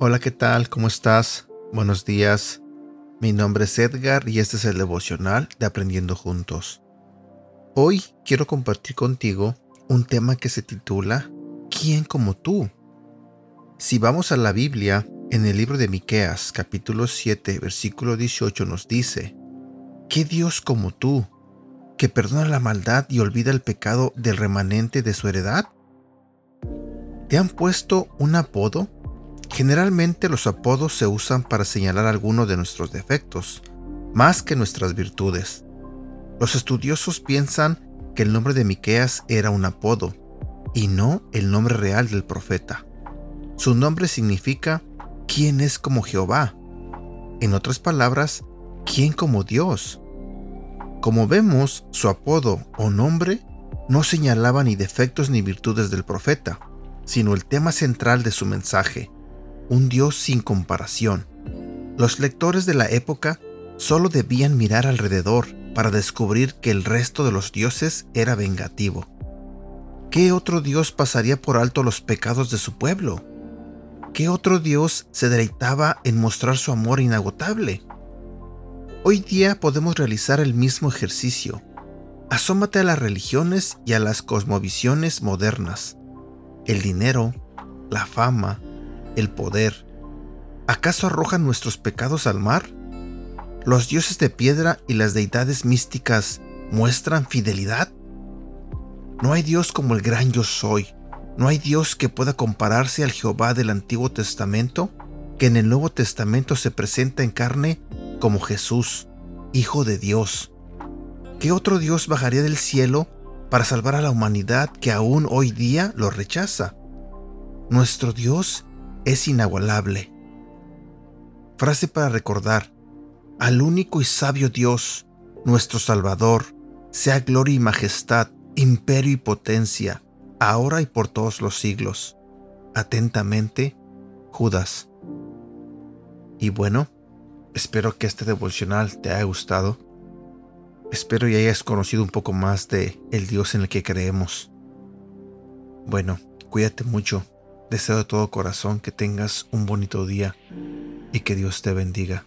Hola, ¿qué tal? ¿Cómo estás? Buenos días. Mi nombre es Edgar y este es el devocional de Aprendiendo Juntos. Hoy quiero compartir contigo un tema que se titula ¿Quién como tú? Si vamos a la Biblia, en el libro de Miqueas, capítulo 7, versículo 18 nos dice: ¿Qué Dios como tú, que perdona la maldad y olvida el pecado del remanente de su heredad? ¿Te han puesto un apodo Generalmente los apodos se usan para señalar alguno de nuestros defectos, más que nuestras virtudes. Los estudiosos piensan que el nombre de Miqueas era un apodo y no el nombre real del profeta. Su nombre significa ¿quién es como Jehová? En otras palabras, ¿quién como Dios? Como vemos, su apodo o nombre no señalaba ni defectos ni virtudes del profeta, sino el tema central de su mensaje, un Dios sin comparación. Los lectores de la época solo debían mirar alrededor para descubrir que el resto de los dioses era vengativo. ¿Qué otro Dios pasaría por alto los pecados de su pueblo? ¿Qué otro Dios se deleitaba en mostrar su amor inagotable? Hoy día podemos realizar el mismo ejercicio. Asómate a las religiones y a las cosmovisiones modernas. El dinero, la fama, el poder, ¿acaso arrojan nuestros pecados al mar? ¿Los dioses de piedra y las deidades místicas muestran fidelidad? No hay Dios como el gran yo soy. No hay Dios que pueda compararse al Jehová del Antiguo Testamento, que en el Nuevo Testamento se presenta en carne como Jesús, Hijo de Dios. ¿Qué otro Dios bajaría del cielo para salvar a la humanidad que aún hoy día lo rechaza? Nuestro Dios es inagualable. Frase para recordar, al único y sabio Dios, nuestro Salvador, sea gloria y majestad, imperio y potencia, ahora y por todos los siglos. Atentamente, Judas. Y bueno, espero que este devocional te haya gustado. Espero y hayas conocido un poco más de el Dios en el que creemos. Bueno, cuídate mucho Deseo de todo corazón que tengas un bonito día y que Dios te bendiga.